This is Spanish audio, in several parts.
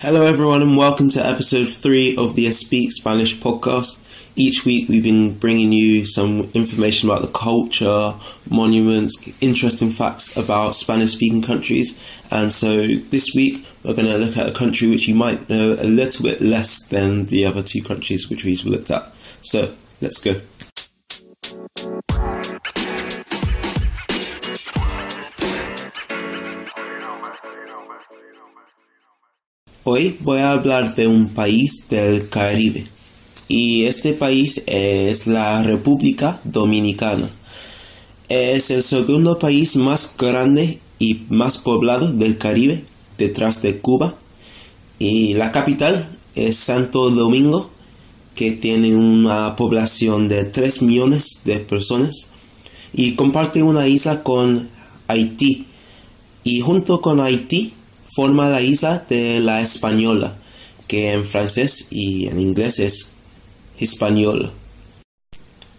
Hello, everyone, and welcome to episode three of the Speak Spanish podcast. Each week, we've been bringing you some information about the culture, monuments, interesting facts about Spanish speaking countries. And so, this week, we're going to look at a country which you might know a little bit less than the other two countries which we've looked at. So, let's go. Hoy voy a hablar de un país del Caribe y este país es la República Dominicana. Es el segundo país más grande y más poblado del Caribe detrás de Cuba y la capital es Santo Domingo que tiene una población de 3 millones de personas y comparte una isla con Haití y junto con Haití forma la isla de la Española, que en francés y en inglés es Hispaniola.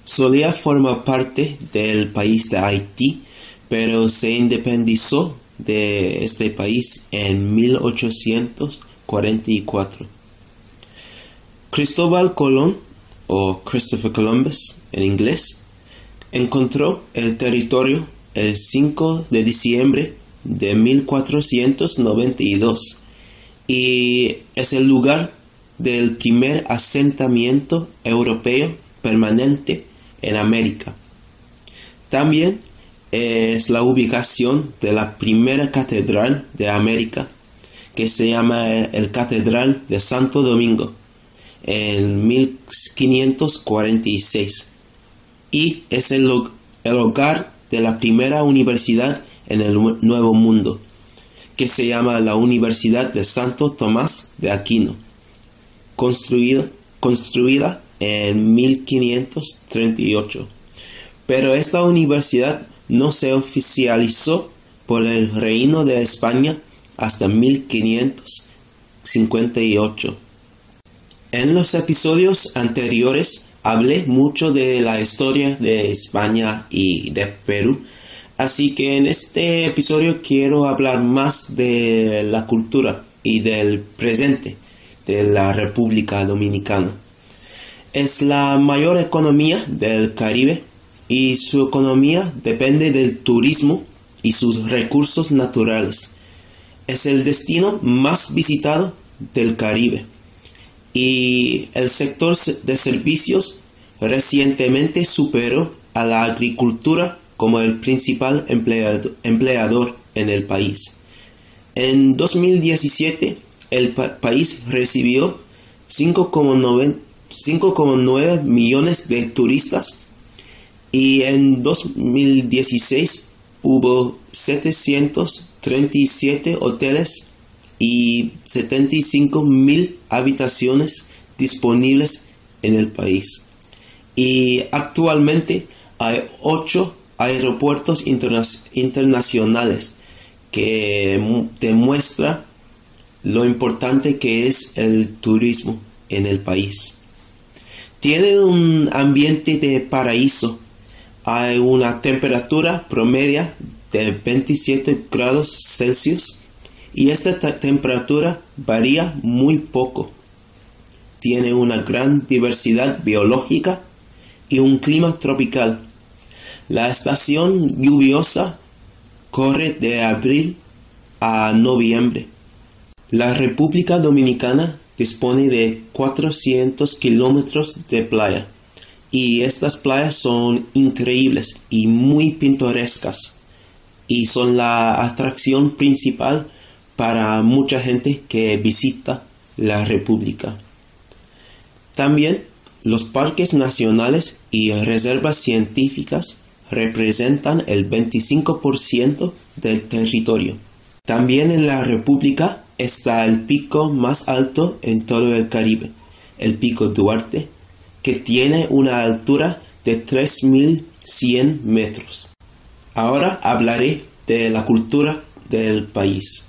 Solía formar parte del país de Haití, pero se independizó de este país en 1844. Cristóbal Colón, o Christopher Columbus en inglés, encontró el territorio el 5 de diciembre de 1492 y es el lugar del primer asentamiento europeo permanente en América. También es la ubicación de la primera catedral de América, que se llama el Catedral de Santo Domingo, en 1546, y es el, el hogar de la primera universidad en el Nuevo Mundo, que se llama la Universidad de Santo Tomás de Aquino, construida, construida en 1538. Pero esta universidad no se oficializó por el Reino de España hasta 1558. En los episodios anteriores hablé mucho de la historia de España y de Perú, Así que en este episodio quiero hablar más de la cultura y del presente de la República Dominicana. Es la mayor economía del Caribe y su economía depende del turismo y sus recursos naturales. Es el destino más visitado del Caribe y el sector de servicios recientemente superó a la agricultura como el principal empleador en el país. En 2017, el país recibió 5,9 millones de turistas y en 2016 hubo 737 hoteles y 75 mil habitaciones disponibles en el país. Y actualmente hay 8 aeropuertos internacionales que demuestra lo importante que es el turismo en el país. Tiene un ambiente de paraíso. Hay una temperatura promedia de 27 grados Celsius y esta temperatura varía muy poco. Tiene una gran diversidad biológica y un clima tropical la estación lluviosa corre de abril a noviembre. La República Dominicana dispone de 400 kilómetros de playa y estas playas son increíbles y muy pintorescas y son la atracción principal para mucha gente que visita la República. También los parques nacionales y reservas científicas representan el 25% del territorio. También en la República está el pico más alto en todo el Caribe, el pico Duarte, que tiene una altura de 3.100 metros. Ahora hablaré de la cultura del país.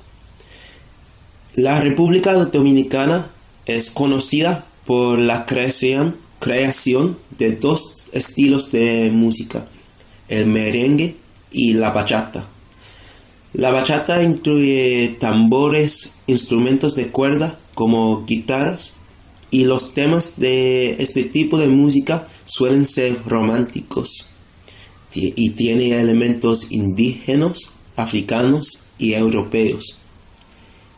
La República Dominicana es conocida por la creación, creación de dos estilos de música el merengue y la bachata. La bachata incluye tambores, instrumentos de cuerda como guitarras y los temas de este tipo de música suelen ser románticos y tiene elementos indígenas, africanos y europeos.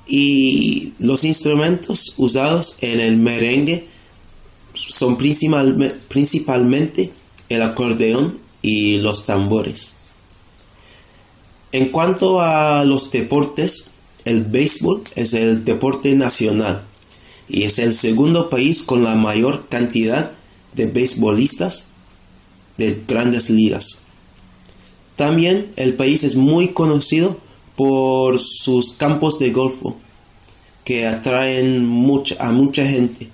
Y los instrumentos usados en el merengue son principalmente el acordeón y los tambores. En cuanto a los deportes, el béisbol es el deporte nacional y es el segundo país con la mayor cantidad de beisbolistas de grandes ligas. También el país es muy conocido por sus campos de golfo que atraen a mucha gente.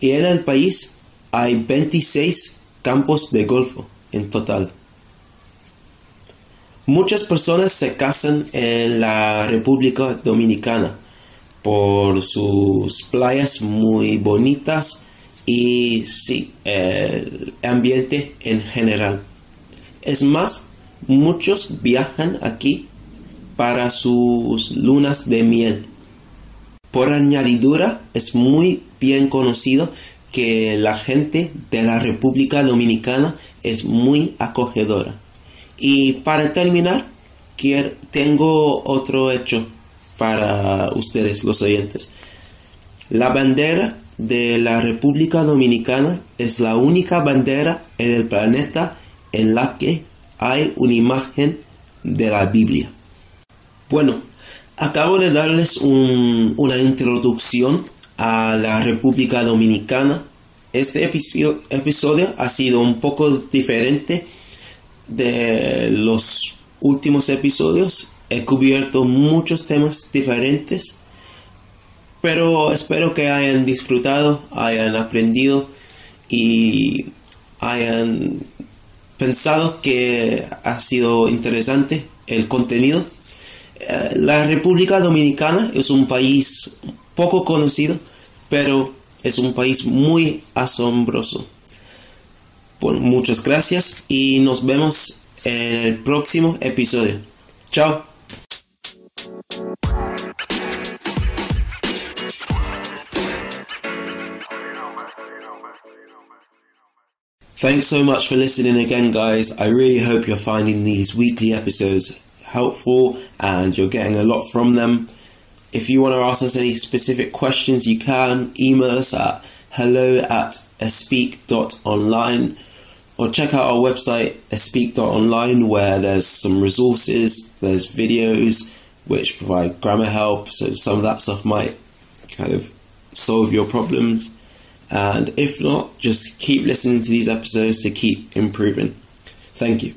Y en el país hay 26 campos de golfo en total. Muchas personas se casan en la República Dominicana por sus playas muy bonitas y sí, el ambiente en general. Es más, muchos viajan aquí para sus lunas de miel. Por añadidura, es muy bien conocido que la gente de la República Dominicana es muy acogedora. Y para terminar, quiero, tengo otro hecho para ustedes, los oyentes. La bandera de la República Dominicana es la única bandera en el planeta en la que hay una imagen de la Biblia. Bueno, acabo de darles una introducción a la República Dominicana. Este episodio, ha sido un poco diferente de los últimos episodios. He cubierto muchos temas diferentes, pero espero que hayan disfrutado, hayan aprendido y hayan pensado que ha sido interesante el contenido. Eh, la República Dominicana es un país poco conocido, pero es un país muy asombroso. Bueno, muchas gracias y nos vemos en el próximo episodio. Chao. Thanks so much for listening again, guys. I really hope you're finding these weekly episodes helpful and you're getting a lot from them. If you want to ask us any specific questions, you can email us at hello at espeak.online or check out our website espeak.online where there's some resources, there's videos which provide grammar help, so some of that stuff might kind of solve your problems. And if not, just keep listening to these episodes to keep improving. Thank you.